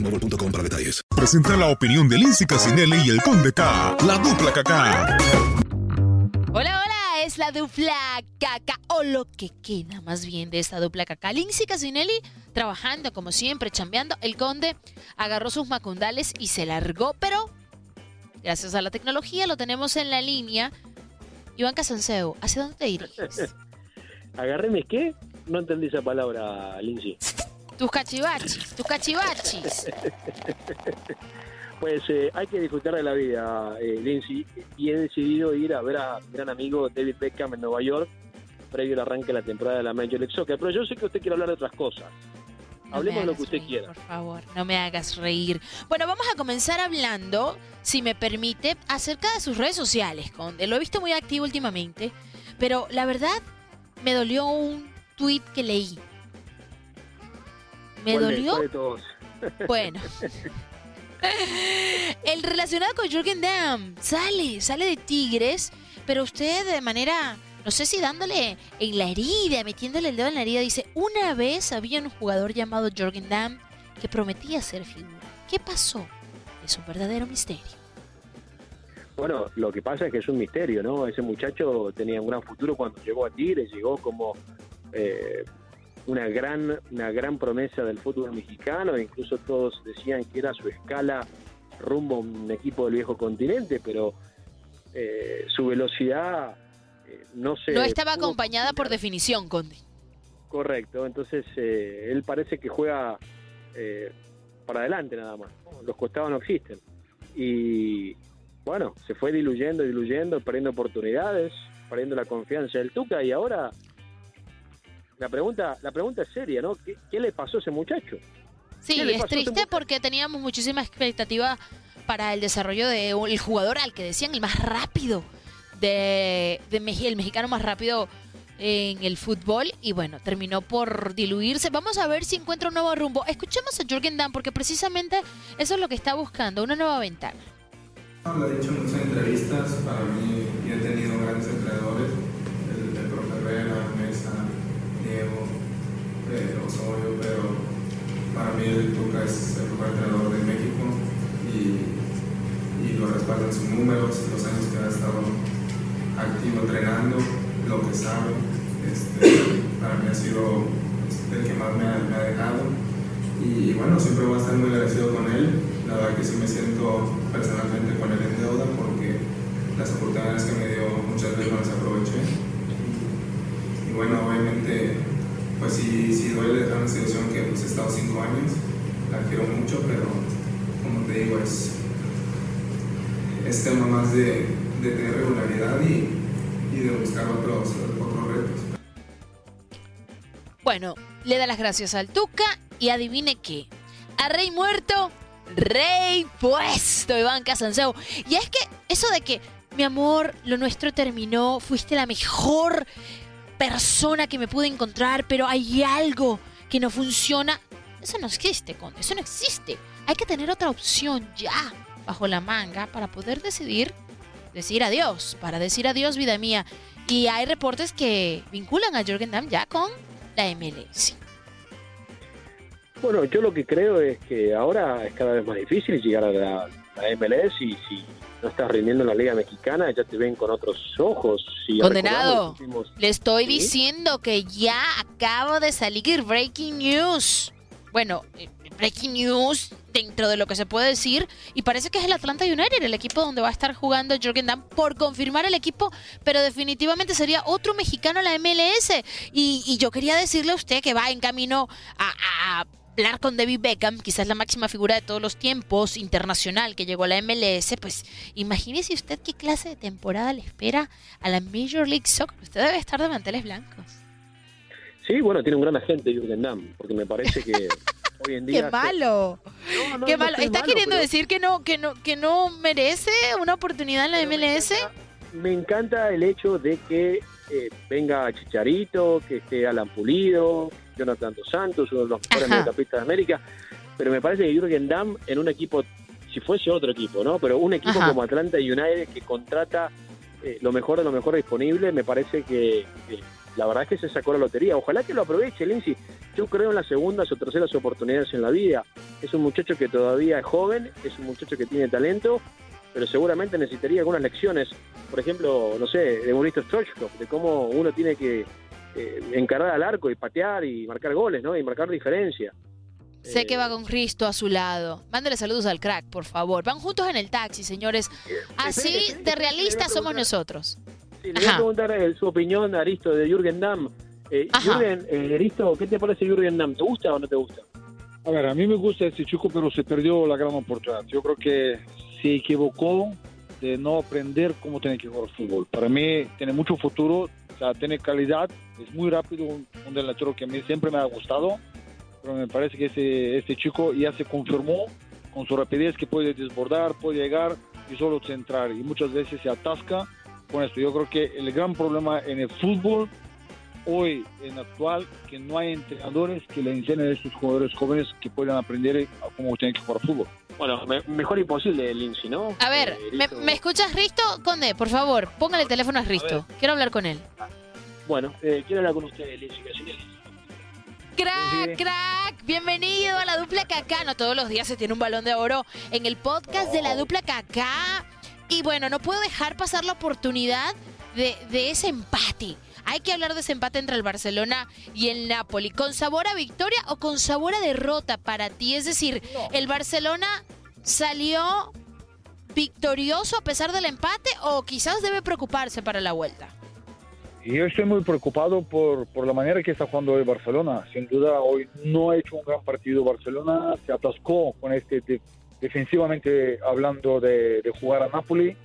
boostmobile.com para detalles. Presenta la opinión de Lindsay Casinelli y el Conde K, la dupla caca. Hola, hola, es la dupla caca, o lo que queda más bien de esta dupla caca. Lindsay Casinelli trabajando como siempre, chambeando. El Conde agarró sus macundales y se largó, pero gracias a la tecnología lo tenemos en la línea. Iván Casanseo, ¿hacia dónde te diriges? ¿Agarré mis qué? No entendí esa palabra, Lindsay. Tus cachivachis, tus cachivachis. Pues eh, hay que disfrutar de la vida, eh, Lindsay, y he decidido ir a ver a mi gran amigo David Beckham en Nueva York, previo al arranque de la temporada de la Major League Soccer. Pero yo sé que usted quiere hablar de otras cosas. No Hablemos de lo que usted reír, quiera. Por favor, no me hagas reír. Bueno, vamos a comenzar hablando, si me permite, acerca de sus redes sociales, Conde. Lo he visto muy activo últimamente, pero la verdad me dolió un tweet que leí. ¿Me ¿Cuál de- dolió? de todos? Bueno. El relacionado con Jürgen Damm sale, sale de Tigres, pero usted de manera, no sé si dándole en la herida, metiéndole el dedo en la herida, dice, una vez había un jugador llamado Jürgen Damm que prometía ser figura. ¿Qué pasó? Es un verdadero misterio. Bueno, lo que pasa es que es un misterio, ¿no? Ese muchacho tenía un gran futuro cuando llegó a Tigres, llegó como eh, una gran una gran promesa del fútbol mexicano, incluso todos decían que era su escala rumbo a un equipo del viejo continente, pero eh, su velocidad eh, no se No estaba acompañada por definición, Conde. Correcto, entonces eh, él parece que juega eh, para adelante nada más. ¿no? Los costados no existen. Y bueno, se fue diluyendo, diluyendo, perdiendo oportunidades, perdiendo la confianza del Tuca y ahora la pregunta, la pregunta es seria, ¿no? ¿Qué, qué le pasó a ese muchacho? Sí, ¿Qué le es triste porque teníamos muchísima expectativa para el desarrollo de un- el jugador al que decían el más rápido de, de Meji- el mexicano más rápido en el fútbol y bueno, terminó por diluirse. Vamos a ver si encuentra un nuevo rumbo. Escuchemos a Jürgen Damm porque precisamente eso es lo que está buscando, una nueva ventana. Lo he dicho en muchas entrevistas, para mí yo he tenido grandes entrenadores, el, el profe Herrera, Mesa, Diego, Osorio, pero para mí el Tuca es el mejor entrenador de México y, y lo respaldan sus números, los años que ha estado activo entrenando, lo que sabe, este, para mí ha sido este, el que más me ha, dejado y bueno, siempre voy a estar muy agradecido con él. La verdad que sí me siento personalmente con él en deuda porque las oportunidades que me dio muchas veces no las aproveché. Y bueno, obviamente, pues sí, sí duele dejar una situación que pues he estado cinco años. La quiero mucho, pero como te digo, es, es tema más de, de tener regularidad y, y de buscar otros, otros retos. Bueno, le da las gracias al Tuca y adivine qué. A rey muerto, rey puesto, Iván Casanseu. Y es que eso de que, mi amor, lo nuestro terminó, fuiste la mejor persona que me pude encontrar, pero hay algo que no funciona. Eso no existe, Conde, eso no existe. Hay que tener otra opción ya bajo la manga para poder decidir, decir adiós, para decir adiós, vida mía. Y hay reportes que vinculan a Jürgen Damm ya con la MLS. Bueno, yo lo que creo es que ahora es cada vez más difícil llegar a la, la MLS y si no estás rindiendo en la Liga Mexicana ya te ven con otros ojos. Si Condenado, últimos- le estoy ¿Sí? diciendo que ya acabo de salir Breaking News. Bueno, eh, Breaking News dentro de lo que se puede decir. Y parece que es el Atlanta United, el equipo donde va a estar jugando Jürgen Damm por confirmar el equipo. Pero definitivamente sería otro mexicano en la MLS. Y, y yo quería decirle a usted que va en camino a, a hablar con David Beckham, quizás la máxima figura de todos los tiempos, internacional, que llegó a la MLS. Pues imagínese usted qué clase de temporada le espera a la Major League Soccer. Usted debe estar de manteles blancos. Sí, bueno, tiene un gran agente Jürgen Damm, porque me parece que hoy en día... ¡Qué malo! No, no, ¡Qué no malo! estoy ¿Está malo, queriendo pero- decir que no, que no, que no merece una oportunidad en la MLS? Me encanta el hecho de que eh, venga Chicharito, que esté Alan Pulido, Jonathan Dos Santos, uno de los mejores mediocampistas de América, pero me parece que Jürgen Damm en un equipo, si fuese otro equipo, ¿no? Pero un equipo Ajá. como Atlanta United que contrata eh, lo mejor de lo mejor disponible, me parece que, que la verdad es que se sacó la lotería. Ojalá que lo aproveche, Lindsay. Yo creo en las segundas o terceras oportunidades en la vida. Es un muchacho que todavía es joven, es un muchacho que tiene talento, pero seguramente necesitaría algunas lecciones, por ejemplo, no sé, de Mauricio Stoichkov, de cómo uno tiene que eh, encarar al arco y patear y marcar goles, ¿no? Y marcar diferencia. Sé que va con Cristo a su lado. Mándale saludos al crack, por favor. Van juntos en el taxi, señores. Así de realistas somos nosotros. Sí, le voy a preguntar eh, su opinión, Aristo, de Jürgen Damm. Eh. Jürgen, eh, Aristo, ¿qué te parece Jürgen Damm? ¿Te gusta o no te gusta? A ver, a mí me gusta este chico, pero se perdió la gran oportunidad. Yo creo que se equivocó de no aprender cómo tiene que jugar fútbol. Para mí tiene mucho futuro, o sea, tiene calidad, es muy rápido, un, un delantero que a mí siempre me ha gustado, pero me parece que este, este chico ya se confirmó con su rapidez que puede desbordar, puede llegar y solo centrar, y muchas veces se atasca con esto. Yo creo que el gran problema en el fútbol hoy en actual que no hay entrenadores que le enseñen a estos jugadores jóvenes que puedan aprender a cómo tienen que jugar fútbol. Bueno, me- mejor imposible, Lindsay, ¿no? A ver, Eh, ¿me, me escuchas, Risto? Conde, por favor, póngale el teléfono a Risto. Quiero hablar con él. Bueno, eh, quiero hablar con usted, Lindsay Casinelli. Crack, crack, bienvenido a la dupla Kaká. No todos los días se tiene un balón de oro en el podcast de la dupla Kaká. Y bueno, no puedo dejar pasar la oportunidad de, de ese empate. Hay que hablar de ese empate entre el Barcelona y el Napoli. ¿Con sabor a victoria o con sabor a derrota para ti? Es decir, ¿el Barcelona salió victorioso a pesar del empate o quizás debe preocuparse para la vuelta? Y yo estoy muy preocupado por, por la manera que está jugando hoy Barcelona. Sin duda, hoy no ha hecho un gran partido Barcelona. Se atascó con este, de- defensivamente hablando de, de jugar a Napoli.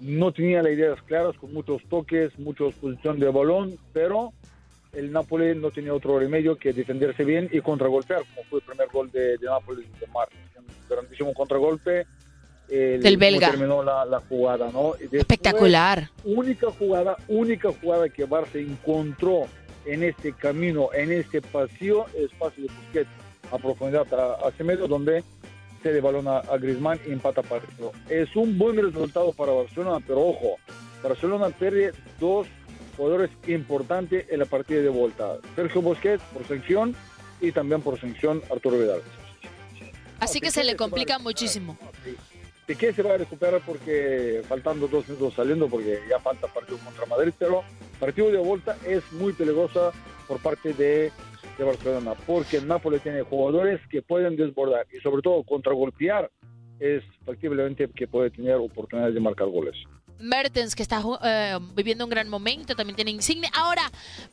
No tenía las ideas claras, con muchos toques, mucha posición de balón, pero el Napoli no tenía otro remedio que defenderse bien y contragolpear, como fue el primer gol de, de Napoli de Martins. Un grandísimo contragolpe. El- Del belga. terminó la, la jugada, ¿no? Después, Espectacular. única jugada, única jugada que Barça encontró en este camino, en este pasillo, es pase de Busquets a profundidad hacia medio, donde se le balona a Griezmann y empata partido. Es un buen resultado para Barcelona, pero ojo, Barcelona pierde dos jugadores importantes en la partida de vuelta. Sergio Busquets por sanción y también por sanción Arturo Vidal. Así que se le complica muchísimo. Piqué se va a recuperar porque faltando dos minutos saliendo porque ya falta partido contra Madrid, pero partido de vuelta es muy peligrosa por parte de, Barcelona porque el Napoli tiene jugadores que pueden desbordar y sobre todo contragolpear es factiblemente que puede tener oportunidades de marcar goles. Mertens, que está eh, viviendo un gran momento, también tiene insignia. Ahora,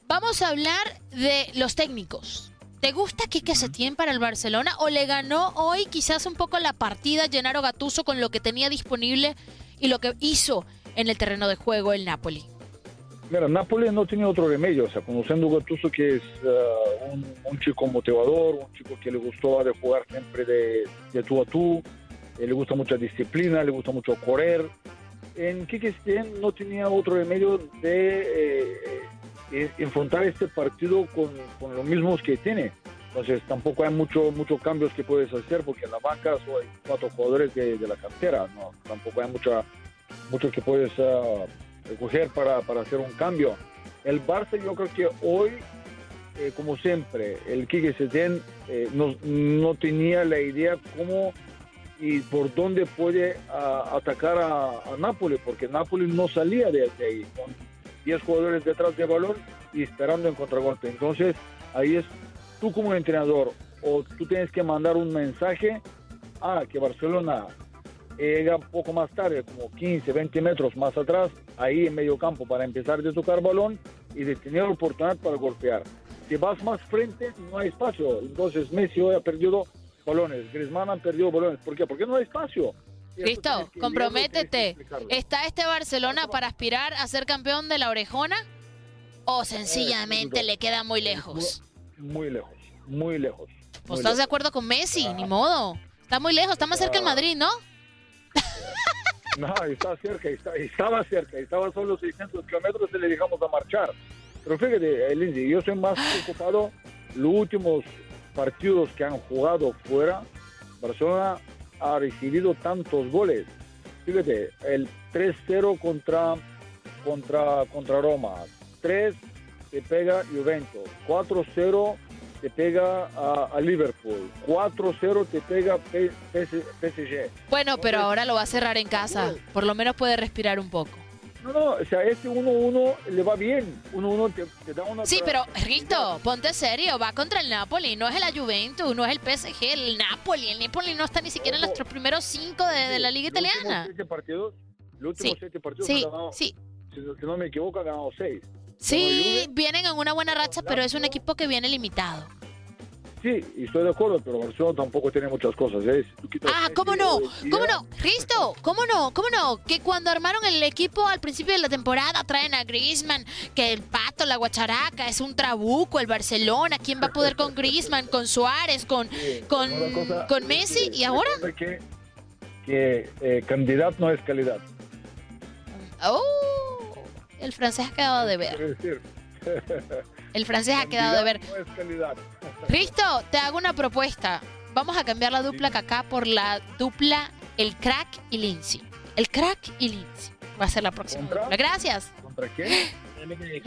vamos a hablar de los técnicos. ¿Te gusta Quique Setién para el Barcelona o le ganó hoy quizás un poco la partida Gennaro Gattuso con lo que tenía disponible y lo que hizo en el terreno de juego el Napoli? Mira, Nápoles no tenía otro remedio, o sea, conociendo a Gattuso que es uh, un, un chico motivador, un chico que le gustó de jugar siempre de, de tú a tú, eh, le gusta mucha disciplina, le gusta mucho correr. En Setién no tenía otro remedio de eh, eh, enfrentar este partido con, los mismos que tiene. Entonces tampoco hay mucho muchos cambios que puedes hacer porque en la banca hay cuatro jugadores de, la cantera, no, tampoco hay mucha mucho que puedes ah, recoger para, para hacer un cambio. El Barça yo creo que hoy, eh, como siempre, el Quique Setién eh, no, no tenía la idea cómo y por dónde puede ah, atacar a, Nápoles, porque Nápoles no salía de, de ahí, 10 jugadores detrás del balón y esperando en contragolpe. Entonces, ahí es tú como entrenador, o tú tienes que mandar un mensaje a que Barcelona llega un poco más tarde, como 15, 20 metros más atrás, ahí en medio campo para empezar de tocar balón y de tener oportunidad para golpear. Si vas más frente, no hay espacio. Entonces Messi hoy ha perdido balones, Griezmann ha perdido balones. ¿Por qué? Porque no hay espacio. Listo, comprométete. ¿Está este Barcelona para aspirar a ser campeón de la orejona? ¿O sencillamente le queda muy lejos? Muy lejos, muy lejos. Pues estás de acuerdo con Messi, ni modo. Está muy lejos, está más cerca el Madrid, ¿no? No, está cerca, está- estaba cerca, estaba solo 600 kilómetros y le dejamos a marchar. Pero fíjate, eh, Lindsay, yo soy más preocupado los últimos partidos que han jugado fuera. Barcelona ha recibido tantos goles. Fíjate, el 3-0 contra, contra, contra Roma, 3 te pega Juventus, 4-0 te pega a, a Liverpool, 4-0 te pega PSG. Bueno, pero ahora lo va a cerrar en casa. Por lo menos puede respirar un poco. No, no, o sea, este 1-1 le va bien. 1-1 te, te da una... Sí, pero Risto, ponte serio, va contra el Napoli, no es la Juventus, no es el PSG, el Napoli. El Napoli no está ni siquiera en los primeros cinco de, de la liga Los italiana. siete partidos, los últimos Sí, siete partidos sí, ganado, sí. Si, no- si no me equivoco, ha ganado 6. Sí, vienen en una buena racha, pero es un equipo que viene limitado. Sí, y estoy de acuerdo, pero Barcelona tampoco tiene muchas cosas. ¿eh? Si Ah, ¿cómo no? ¿Cómo no? Risto, ¿cómo no? ¿Cómo no? Que cuando armaron el equipo al principio de la temporada traen a Griezmann, que el Pato, la Guacharaca, es un trabuco, el Barcelona, ¿quién va a poder con Griezmann, con Suárez, con, con, cosa- con Messi? ¿Y ahora? Que, que eh, cantidad no es calidad. ¡Oh! El francés ha quedado de ver. El francés ha quedado de ver. no. Risto, te hago una propuesta. Vamos a cambiar la dupla Kaká por la dupla El Crack y Lindsay. El Crack y Lindsay. Va a ser la próxima ¿Contra? dupla. Gracias. ¿Contra quién?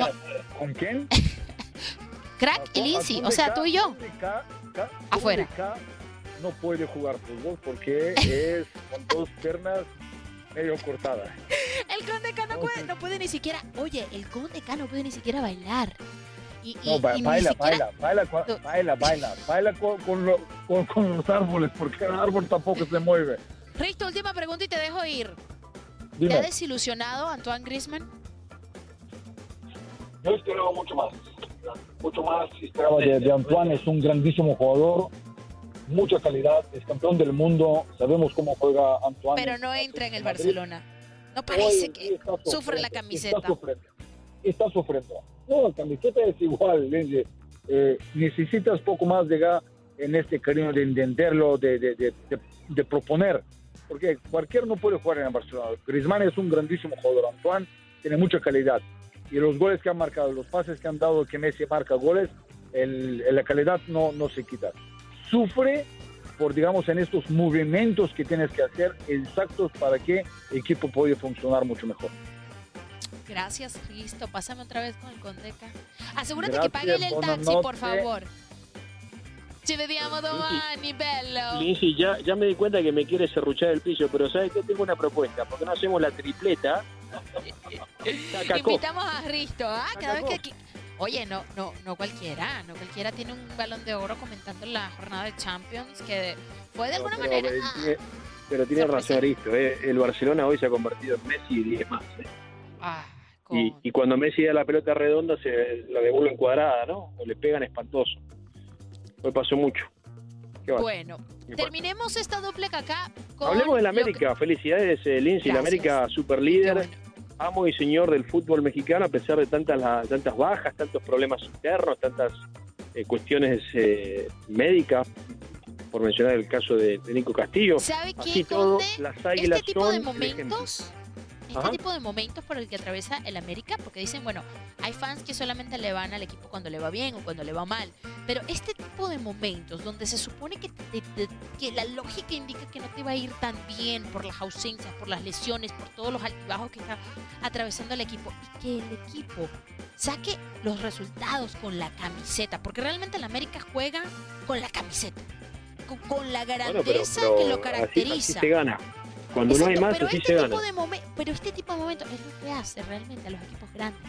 ¿Con quién? Crack y Lindsay. O sea, tú y yo. Afuera. Afuera. No puede jugar fútbol porque es con dos piernas medio cortadas. El Conde K no puede, no puede ni siquiera. Oye, el Conde K no puede ni siquiera bailar. Y, y- No, ba- baila, siquiera- baila, baila, baila, baila, baila con, con, lo- con- con los árboles, porque el árbol tampoco se mueve. Risto, última pregunta y te dejo ir. ¿Te Dime. ha desilusionado Antoine Griezmann? Yo esperaba mucho más. Mucho más esperaba de, de Antoine. Es un grandísimo jugador, mucha calidad, es campeón del mundo. Sabemos cómo juega Antoine. Pero no entra en el Barcelona. No parece que sufre la camiseta. Está sufriendo. Está sufriendo. No, la camiseta es igual, Lindsay. Eh, necesitas poco más de ga- en este cariño de entenderlo, de, de, de, de- proponer. Porque cualquiera no puede jugar en el Barcelona. Griezmann es un grandísimo jugador. Antoine tiene mucha calidad. Y los goles que han marcado, los pases que han dado, que Messi marca goles, el- la calidad no, no se quita. Sufre por, digamos, en estos movimientos que tienes que hacer exactos para que el equipo pueda funcionar mucho mejor. Gracias, Risto. Pásame otra vez con el Condeca. Asegúrate Gracias, que pague el taxi, por favor. Ci vediamo domani, bello. Lindsay, ya, ya me di cuenta que me quiere serruchar el piso, pero ¿sabes qué? Tengo una propuesta. ¿Por qué no hacemos la tripleta? Invitamos a Risto, ¿ah? Cada vez que aquí... Oye, no, no, no cualquiera, no cualquiera tiene un balón de oro comentando la jornada de Champions que fue de alguna pero, manera. tiene- pero tiene razón Aristo, eh. el Barcelona hoy se ha convertido en Messi y 10 más. eh. Ah, Y, y cuando Messi da la pelota redonda se la devuelven cuadrada, ¿no? O le pegan espantoso. Hoy pasó mucho. Bueno, terminemos esta doble caca con. Hablemos de la lo que- América. Felicidades, eh, Lindsay. La. América super líder. Amo y señor del fútbol mexicano a pesar de tantas, tantas bajas, tantos problemas internos, tantas eh, cuestiones eh, médicas, por mencionar el caso de, Nico Castillo. ¿Sabe qué, Así todo, las águilas Este tipo son de momentos, este Ajá. tipo de momentos por el que atraviesa el América, porque dicen, bueno, hay fans que solamente le van al equipo cuando le va bien o cuando le va mal, pero este tipo de momentos donde se supone que, te- te- que la lógica indica que no te va a ir tan bien por las ausencias, por las lesiones, por todos los altibajos que está atravesando el equipo, y que el equipo saque los resultados con la camiseta, porque realmente el América juega con la camiseta, con, con la Bueno, grandeza pero- pero que lo así- caracteriza. Así, se gana. Cuando no hay más, pero así este se tipo gana. pero este tipo de momentos es lo que hace realmente a los equipos grandes.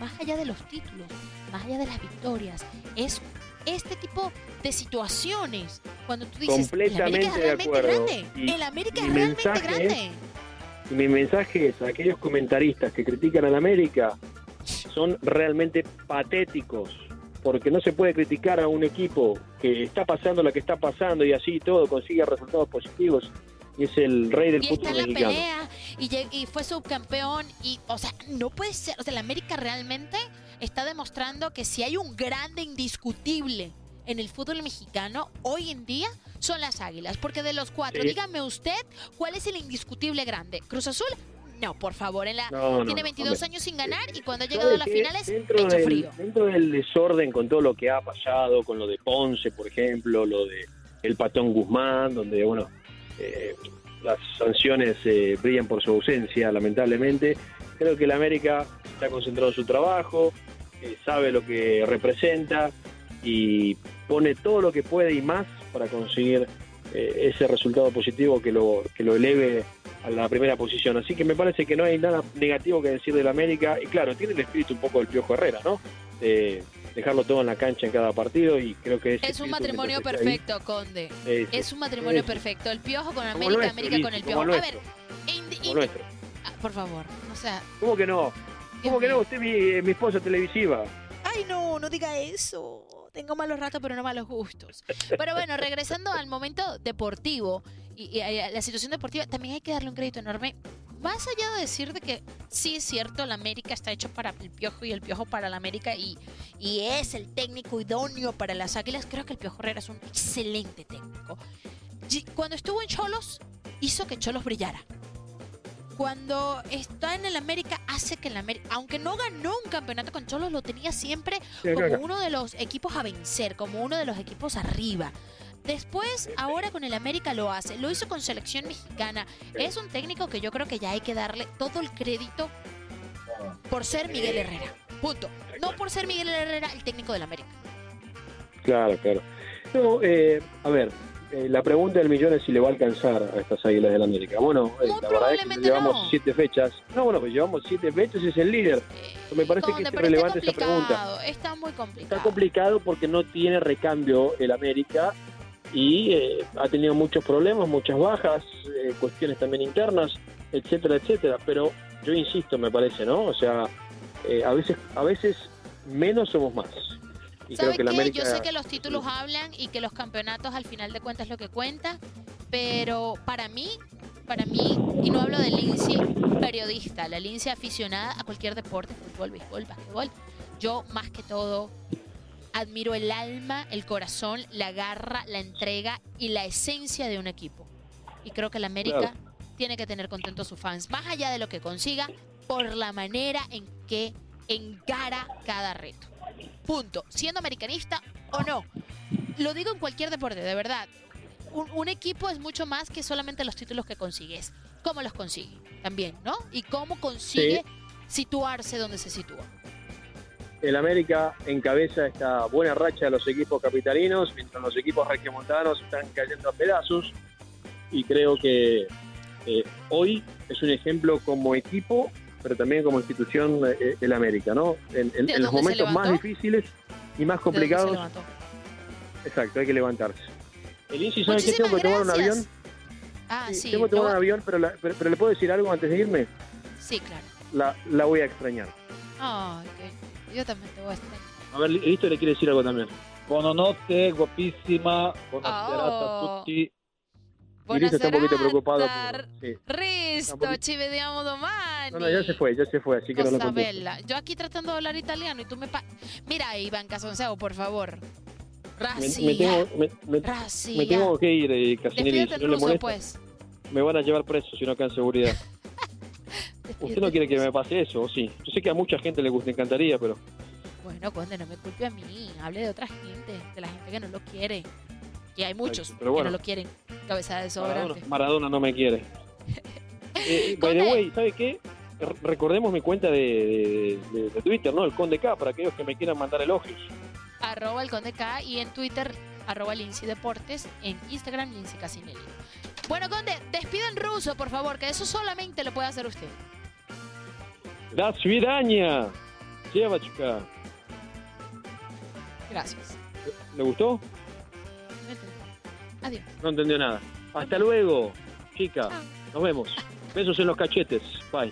Más allá de los títulos, más allá de las victorias, es este tipo de situaciones. Cuando tú dices, el Completamente América es de realmente acuerdo. grande. Y el América es realmente grande. Mi mensaje es a aquellos comentaristas que critican al América son realmente patéticos, porque no se puede criticar a un equipo que está pasando lo que está pasando y así todo consigue resultados positivos y es el rey del y está fútbol la mexicano. pelea y, fue subcampeón y o sea no puede ser o sea el América realmente está demostrando que si hay un grande indiscutible en el fútbol mexicano hoy en día son las Águilas porque de los cuatro Sí. dígame usted cuál es el indiscutible grande Cruz Azul no por favor en la No, no, tiene no, 22 hombre. años sin ganar y cuando ha ¿Sabe llegado a las finales dentro del, frío dentro del desorden con todo lo que ha pasado, con lo de Ponce, por ejemplo, lo de el Patón Guzmán, donde, bueno, eh, las sanciones eh, brillan por su ausencia, lamentablemente. Creo que el América está concentrado en su trabajo, eh, sabe lo que representa y pone todo lo que puede y más para conseguir ese resultado positivo que lo, que lo eleve a la primera posición. Así que me parece que no hay nada negativo que decir del América. Y claro, tiene el espíritu un poco del Piojo Herrera, ¿no? De dejarlo todo en la cancha en cada partido y creo que es un matrimonio ahí, perfecto Conde es un matrimonio perfecto el Piojo con América nuestro, América con el Piojo a ver nuestro, como indi- nuestro. ah, por favor o sea ¿Cómo que no? ¿Cómo que no? Usted es mi, mi esposa televisiva. Ay, no, no diga eso. Tengo malos ratos, pero no malos gustos. Pero bueno, regresando al momento deportivo y, y a la situación deportiva, también hay que darle un crédito enorme. Más allá de decir de que sí es cierto, la América está hecho para el Piojo y el Piojo para la América y, y es el técnico idóneo para las Águilas, creo que el Piojo Herrera es un excelente técnico. Cuando estuvo en Cholos, hizo que Cholos brillara cuando está en el América hace que el América, aunque no ganó un campeonato con Cholos, lo tenía siempre como uno de los equipos a vencer, como uno de los equipos arriba. Después, ahora con el América lo hace, lo hizo con selección mexicana. Es un técnico que yo creo que ya hay que darle todo el crédito por ser Miguel Herrera. Punto. No por ser Miguel Herrera el técnico del América. Claro, claro. No, eh, a ver, eh, la pregunta del millón es si le va a alcanzar a estas Águilas del América. Bueno, eh, la verdad es que llevamos no. siete fechas. No, bueno, pues llevamos siete fechas y es el líder. Me parece que es relevante esa pregunta. está muy complicado. Está complicado porque no tiene recambio el América y eh, ha tenido muchos problemas, muchas bajas, eh, cuestiones también internas, etcétera, etcétera. Pero yo insisto, me parece, ¿no? O sea, eh, a veces, a veces menos somos más. Y creo ¿Sabe que? América Yo sé que los títulos hablan y que los campeonatos al final de cuentas es lo que cuenta, pero para mí, para mí, y no hablo de Lindsay periodista, la Lindsay aficionada a cualquier deporte, fútbol, béisbol, básquetbol, yo más que todo admiro el alma, el corazón, la garra, la entrega y la esencia de un equipo. Y creo que el América tiene que tener contentos a sus fans, más allá de lo que consiga, por la manera en que encara cada reto. Punto. Siendo americanista o no. Lo digo en cualquier deporte, de verdad. Un, un equipo es mucho más que solamente los títulos que consigues. ¿Cómo los consigue? También, ¿no? Y cómo consigue situarse donde se sitúa. El América encabeza esta buena racha de los equipos capitalinos, mientras los equipos regiomontanos están cayendo a pedazos. Y creo que eh, hoy es un ejemplo como equipo, pero también como institución eh, el América, ¿no? En, en- ¿De en los momentos más difíciles y más ¿De dónde se complicados, exacto, hay que levantarse. El Insi, ¿sabe que Muchísimas tengo que tomar un avión? Ah, sí. tengo que lo tomar un avión, pero, la- pero, pero le puedo decir algo antes de irme. Sí, claro. La, la voy a extrañar. Ay, ok. Yo también te voy a extrañar. A ver, listo, le quiere decir algo también. Buonanotte, guapísima. Buonasera Oh. a tutti. Irisa está un poquito preocupado. Buonasera. por- sí. Risto, ci vediamo domani. No, no, ya se fue, ya se fue, así que no lo Cosa bella. Yo aquí tratando de hablar italiano y tú me... Pa Mira, Iván Casonceo, por favor. Racia. me tengo, me, tengo que ir, eh, Casinelli. Si le molesta, pues. me van a llevar preso si no en seguridad. Usted no quiere que me pase eso, ¿o sí? Yo sé que a mucha gente le gusta, encantaría, pero Bueno, Conde, no me culpe a mí. Hable de otra gente, de la gente que no lo quiere. Que hay muchos pero bueno. que no lo quieren. Cabeza de Maradona, sobrante. Maradona no me quiere. Eh, by the way, ¿sabe qué? Recordemos mi cuenta de, de- de- de Twitter, ¿no? El Conde K, para aquellos que me quieran mandar elogios. Arroba el Conde K y en Twitter, arroba Lindsay Deportes. En Instagram, Lindsay Casinelli. Bueno, Conde, despide en ruso, por favor, que eso solamente lo puede hacer usted. ¡Da свидания! Девочка. Gracias. ¿Le gustó? Adiós. No entendió nada. Hasta luego, chica. Nos vemos. Besos en los cachetes. Bye.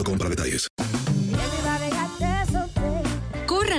para detalles.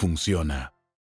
funciona.